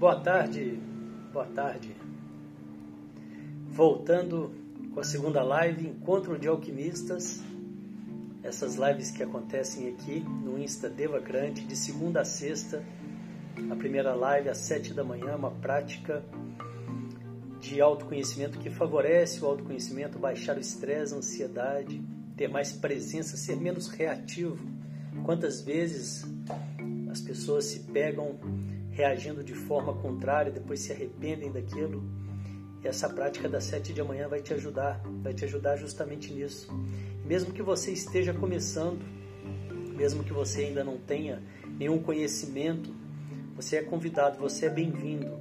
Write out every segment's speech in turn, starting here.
Boa tarde, boa tarde. Voltando com a segunda live, Encontro de Alquimistas. Essas lives que acontecem aqui no Insta Devacrante, de segunda a sexta. A primeira live às sete da manhã, uma prática de autoconhecimento que favorece o autoconhecimento, baixar o estresse, a ansiedade, ter mais presença, ser menos reativo. Quantas vezes as pessoas se pegam reagindo de forma contrária, depois se arrependem daquilo. E essa prática das sete de manhã vai te ajudar, vai te ajudar justamente nisso. Mesmo que você esteja começando, mesmo que você ainda não tenha nenhum conhecimento, você é convidado, você é bem-vindo.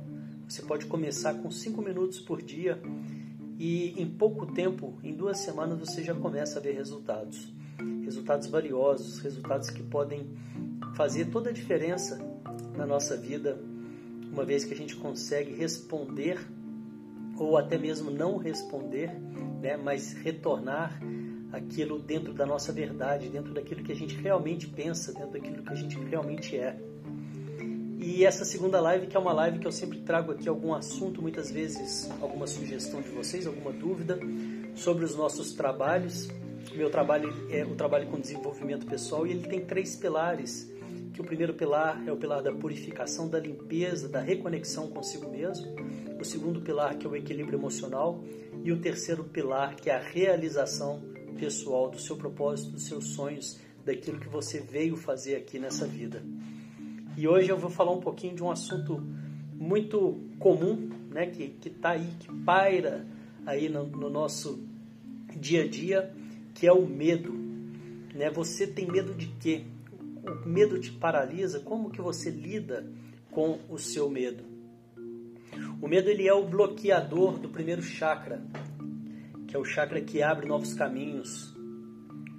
Você pode começar com cinco minutos por dia e em pouco tempo, em duas semanas, você já começa a ver resultados. Resultados valiosos, resultados que podem fazer toda a diferença na nossa vida, uma vez que a gente consegue responder ou até mesmo não responder, né, mas retornar aquilo dentro da nossa verdade, dentro daquilo que a gente realmente pensa, dentro daquilo que a gente realmente é. E essa segunda live, que é uma live que eu sempre trago aqui algum assunto, muitas vezes alguma sugestão de vocês, alguma dúvida sobre os nossos trabalhos. Meu trabalho é o trabalho com desenvolvimento pessoal e ele tem três pilares que o primeiro pilar é o pilar da purificação, da limpeza, da reconexão consigo mesmo. O segundo pilar que é o equilíbrio emocional e o terceiro pilar que é a realização pessoal do seu propósito, dos seus sonhos, daquilo que você veio fazer aqui nessa vida. E hoje eu vou falar um pouquinho de um assunto muito comum, né, que está aí, que paira aí no, no nosso dia a dia, que é o medo. Né? Você tem medo de quê? O medo te paralisa, como que você lida com o seu medo? O medo ele é o bloqueador do primeiro chakra, que é o chakra que abre novos caminhos.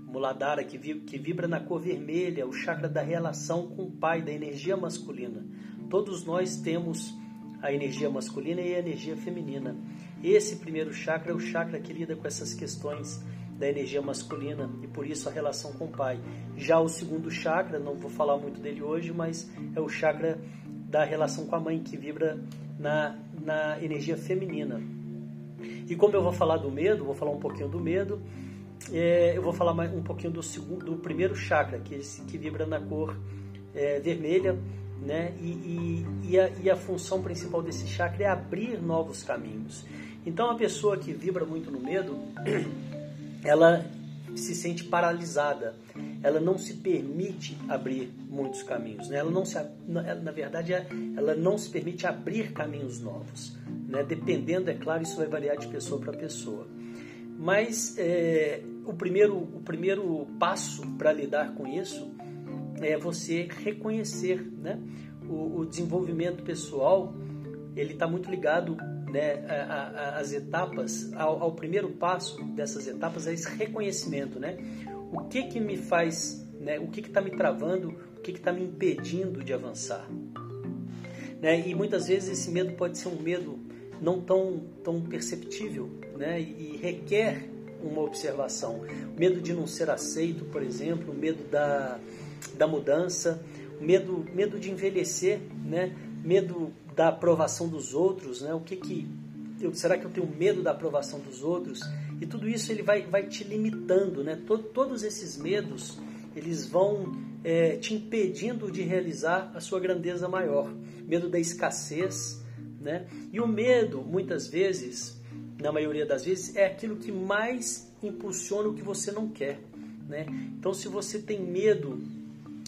Muladhara, que, que vibra na cor vermelha, o chakra da relação com o pai, da energia masculina. Todos nós temos a energia masculina e a energia feminina. Esse primeiro chakra é o chakra que lida com essas questões da energia masculina e por isso a relação com o pai. Já o segundo chakra, não vou falar muito dele hoje, mas é o chakra da relação com a mãe que vibra na, na energia feminina. E como eu vou falar do medo, vou falar um pouquinho do medo, é, eu vou falar mais um pouquinho do segundo, do primeiro chakra que, que vibra na cor é, vermelha, né? E, e, e, a, e a função principal desse chakra é abrir novos caminhos. Então a pessoa que vibra muito no medo ela se sente paralisada, ela não se permite abrir muitos caminhos, né? ela não se, na verdade, ela não se permite abrir caminhos novos, né? dependendo, é claro, isso vai variar de pessoa para pessoa. Mas é, o, primeiro, o primeiro passo para lidar com isso é você reconhecer né? o, o desenvolvimento pessoal, ele está muito ligado né, a, a, as etapas, ao, ao, primeiro passo dessas etapas é esse reconhecimento, né? O que que me faz, né? O que que está me travando? O que que está me impedindo de avançar? Né? E muitas vezes esse medo pode ser um medo não tão tão perceptível, né? E, e requer uma observação. Medo de não ser aceito, por exemplo, medo da, da mudança, medo medo de envelhecer, né? Medo da aprovação dos outros, né? O que que eu, será que eu tenho medo da aprovação dos outros? E tudo isso ele vai, vai te limitando, né? Todo, todos esses medos eles vão é, te impedindo de realizar a sua grandeza maior. Medo da escassez, né? E o medo, muitas vezes, na maioria das vezes, é aquilo que mais impulsiona o que você não quer, né? Então, se você tem medo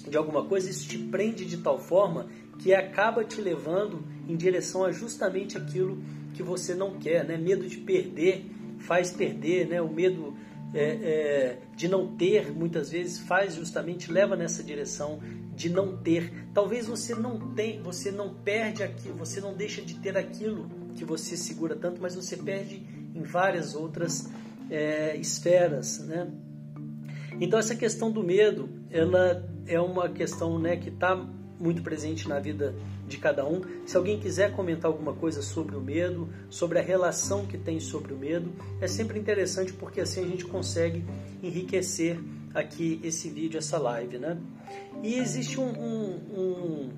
de alguma coisa, isso te prende de tal forma que acaba te levando em direção a justamente aquilo que você não quer, né? Medo de perder faz perder, né? O medo é, é, de não ter muitas vezes faz justamente leva nessa direção de não ter. Talvez você não tem, você não perde aquilo, você não deixa de ter aquilo que você segura tanto, mas você perde em várias outras é, esferas, né? Então essa questão do medo, ela é uma questão, né, que está muito presente na vida de cada um. Se alguém quiser comentar alguma coisa sobre o medo, sobre a relação que tem sobre o medo, é sempre interessante porque assim a gente consegue enriquecer aqui esse vídeo, essa live, né? E existe um, um, um,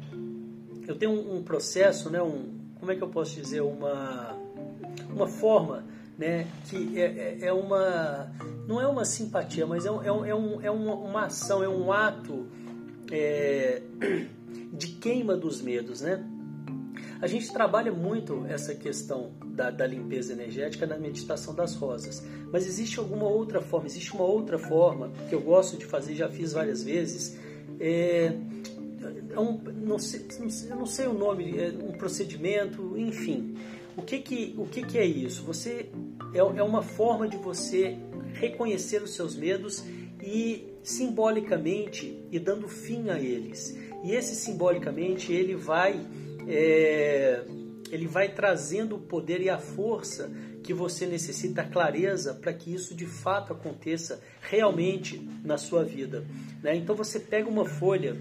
eu tenho um, um processo, né, um, como é que eu posso dizer, uma, uma forma né, que é, é, é uma, não é uma simpatia, mas é, um, é, um, é, é uma ação, é um ato é, de queima dos medos, né? A gente trabalha muito essa questão da, da, limpeza energética na meditação das rosas, mas existe alguma outra forma, existe uma outra forma que eu gosto de fazer, já fiz várias vezes, é, é um, não sei, eu não sei o nome, é um procedimento, enfim. O que que, o que, que é isso? Você é, é uma forma de você reconhecer os seus medos e simbolicamente e dando fim a eles. E esse simbolicamente ele vai é, ele vai trazendo o poder e a força que você necessita, a clareza para que isso de fato aconteça realmente na sua vida. Né? Então você pega uma folha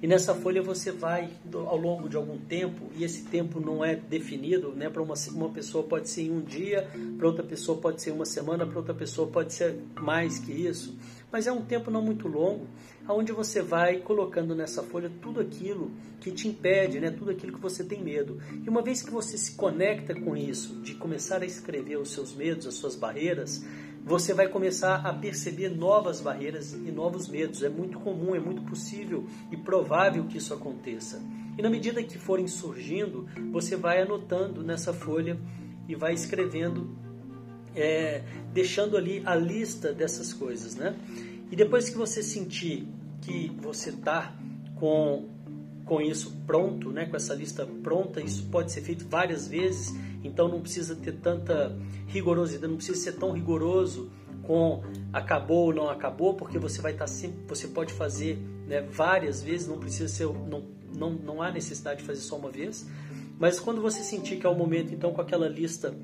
e nessa folha você vai ao longo de algum tempo, e esse tempo não é definido, né? Para uma, uma pessoa pode ser em um dia, para outra pessoa pode ser uma semana, para outra pessoa pode ser mais que isso, mas é um tempo não muito longo, aonde você vai colocando nessa folha tudo aquilo que te impede, né? Tudo aquilo que você tem medo. E uma vez que você se conecta com isso, de começar a escrever os seus medos, as suas barreiras, você vai começar a perceber novas barreiras e novos medos. É muito comum, é muito possível e provável que isso aconteça. E na medida que forem surgindo, você vai anotando nessa folha e vai escrevendo, é, deixando ali a lista dessas coisas, né? E depois que você sentir que você está com com isso pronto, né, com essa lista pronta, isso pode ser feito várias vezes, então não precisa ter tanta rigorosidade, não precisa ser tão rigoroso com acabou ou não acabou, porque você vai estar tá sempre, você pode fazer né, várias vezes, não precisa ser, não, não, não há necessidade de fazer só uma vez, mas quando você sentir que é o momento, então com aquela lista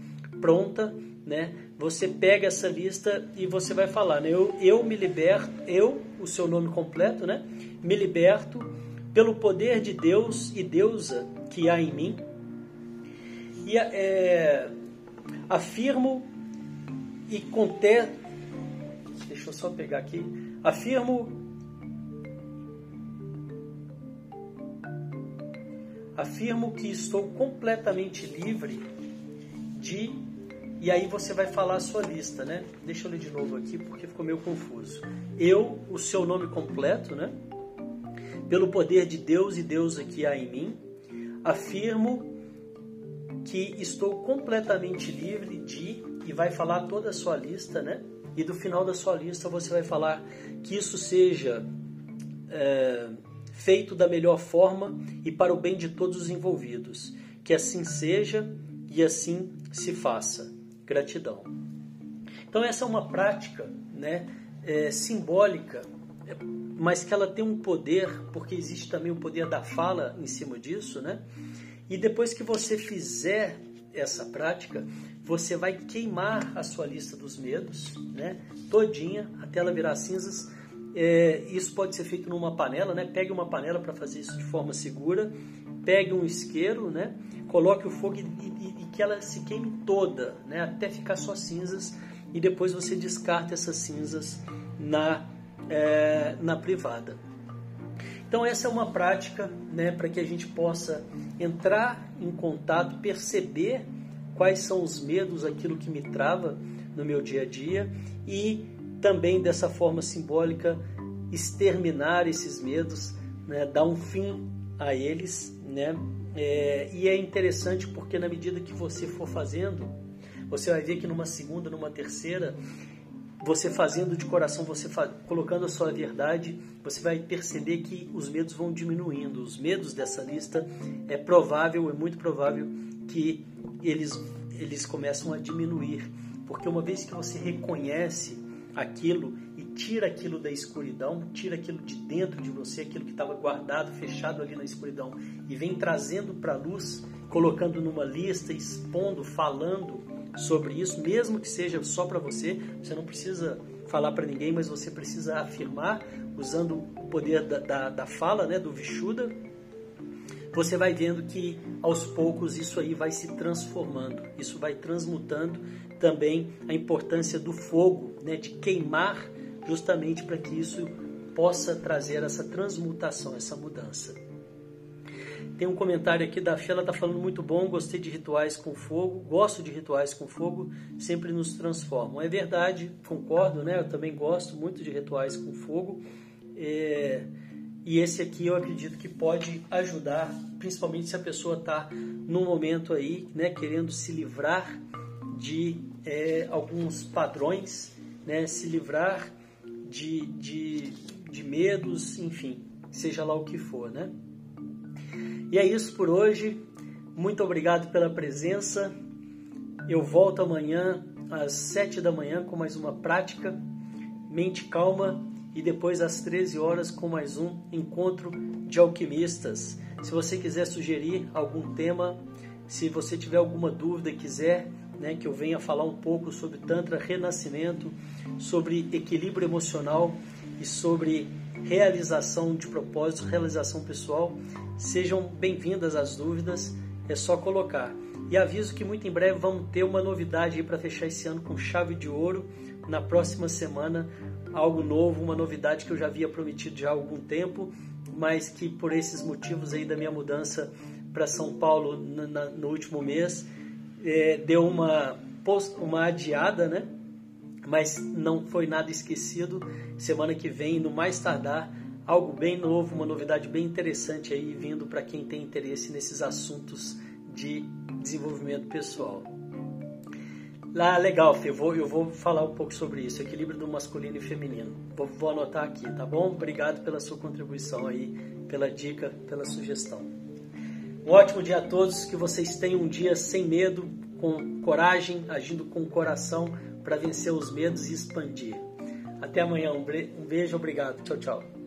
pronta, né, você pega essa lista e você vai falar, né, eu, eu me liberto, eu, o seu nome completo, né, me liberto pelo poder de Deus e deusa que há em mim, e é, afirmo e conter. Deixa eu só pegar aqui. Afirmo. Afirmo que estou completamente livre de. E aí você vai falar a sua lista, né? Deixa eu ler de novo aqui porque ficou meio confuso. Eu, o seu nome completo, né? Pelo poder de Deus e Deus aqui há em mim, afirmo que estou completamente livre de, e vai falar toda a sua lista, né? E do final da sua lista você vai falar que isso seja é, feito da melhor forma e para o bem de todos os envolvidos. Que assim seja e assim se faça. Gratidão. Então essa é uma prática, né? É, simbólica mas que ela tem um poder, porque existe também o poder da fala em cima disso, né? E depois que você fizer essa prática, você vai queimar a sua lista dos medos, né? Todinha, até ela virar cinzas. É, isso pode ser feito numa panela, né? Pegue uma panela para fazer isso de forma segura. Pegue um isqueiro, né? Coloque o fogo e, e, e que ela se queime toda, né? Até ficar só cinzas. E depois você descarta essas cinzas na é, na privada. Então essa é uma prática né, para que a gente possa entrar em contato, perceber quais são os medos, aquilo que me trava no meu dia a dia e também dessa forma simbólica exterminar esses medos, né, dar um fim a eles, né? É, e é interessante porque na medida que você for fazendo, você vai ver que numa segunda, numa terceira, você fazendo de coração, você colocando a sua verdade, você vai perceber que os medos vão diminuindo. Os medos dessa lista é provável, é muito provável que eles, eles começam a diminuir. Porque uma vez que você reconhece aquilo e tira aquilo da escuridão, tira aquilo de dentro de você, aquilo que estava guardado, fechado ali na escuridão, e vem trazendo para a luz, colocando numa lista, expondo, falando, sobre isso, mesmo que seja só para você. Você não precisa falar para ninguém, mas você precisa afirmar, usando o poder da, da, da fala, né, do Vishuddha. Você vai vendo que aos poucos isso aí vai se transformando, isso vai transmutando também a importância do fogo, né, de queimar, justamente para que isso possa trazer essa transmutação, essa mudança. Tem um comentário aqui da Fê, ela está falando muito bom, gostei de rituais com fogo, gosto de rituais com fogo, sempre nos transformam. É verdade, concordo, né? Eu também gosto muito de rituais com fogo. É, e esse aqui eu acredito que pode ajudar, principalmente se a pessoa está num momento aí, né, querendo se livrar de é, alguns padrões, né, se livrar de, de, de medos, enfim, seja lá o que for, né? E é isso por hoje. Muito obrigado pela presença. Eu volto amanhã às 7 da manhã com mais uma prática. Mente calma e depois às 13 horas com mais um encontro de alquimistas. Se você quiser sugerir algum tema, se você tiver alguma dúvida e quiser né, que eu venha falar um pouco sobre Tantra Renascimento, sobre equilíbrio emocional e sobre realização de propósitos, realização pessoal. Sejam bem-vindas as dúvidas, é só colocar. E aviso que muito em breve vamos ter uma novidade para fechar esse ano com chave de ouro. Na próxima semana, algo novo, uma novidade que eu já havia prometido já há algum tempo, mas que por esses motivos aí da minha mudança para São Paulo no, no último mês, é, deu uma, uma adiada, né? Mas não foi nada esquecido. Semana que vem, no mais tardar, algo bem novo, uma novidade bem interessante aí vindo para quem tem interesse nesses assuntos de desenvolvimento pessoal. Lá, legal, Fê, eu vou, eu vou falar um pouco sobre isso, equilíbrio do masculino e feminino. Vou, vou anotar aqui, tá bom? Obrigado pela sua contribuição aí, pela dica, pela sugestão. Um ótimo dia a todos, que vocês tenham um dia sem medo, com coragem, agindo com coração, para vencer os medos e expandir. Até amanhã, um beijo, obrigado. Tchau, tchau.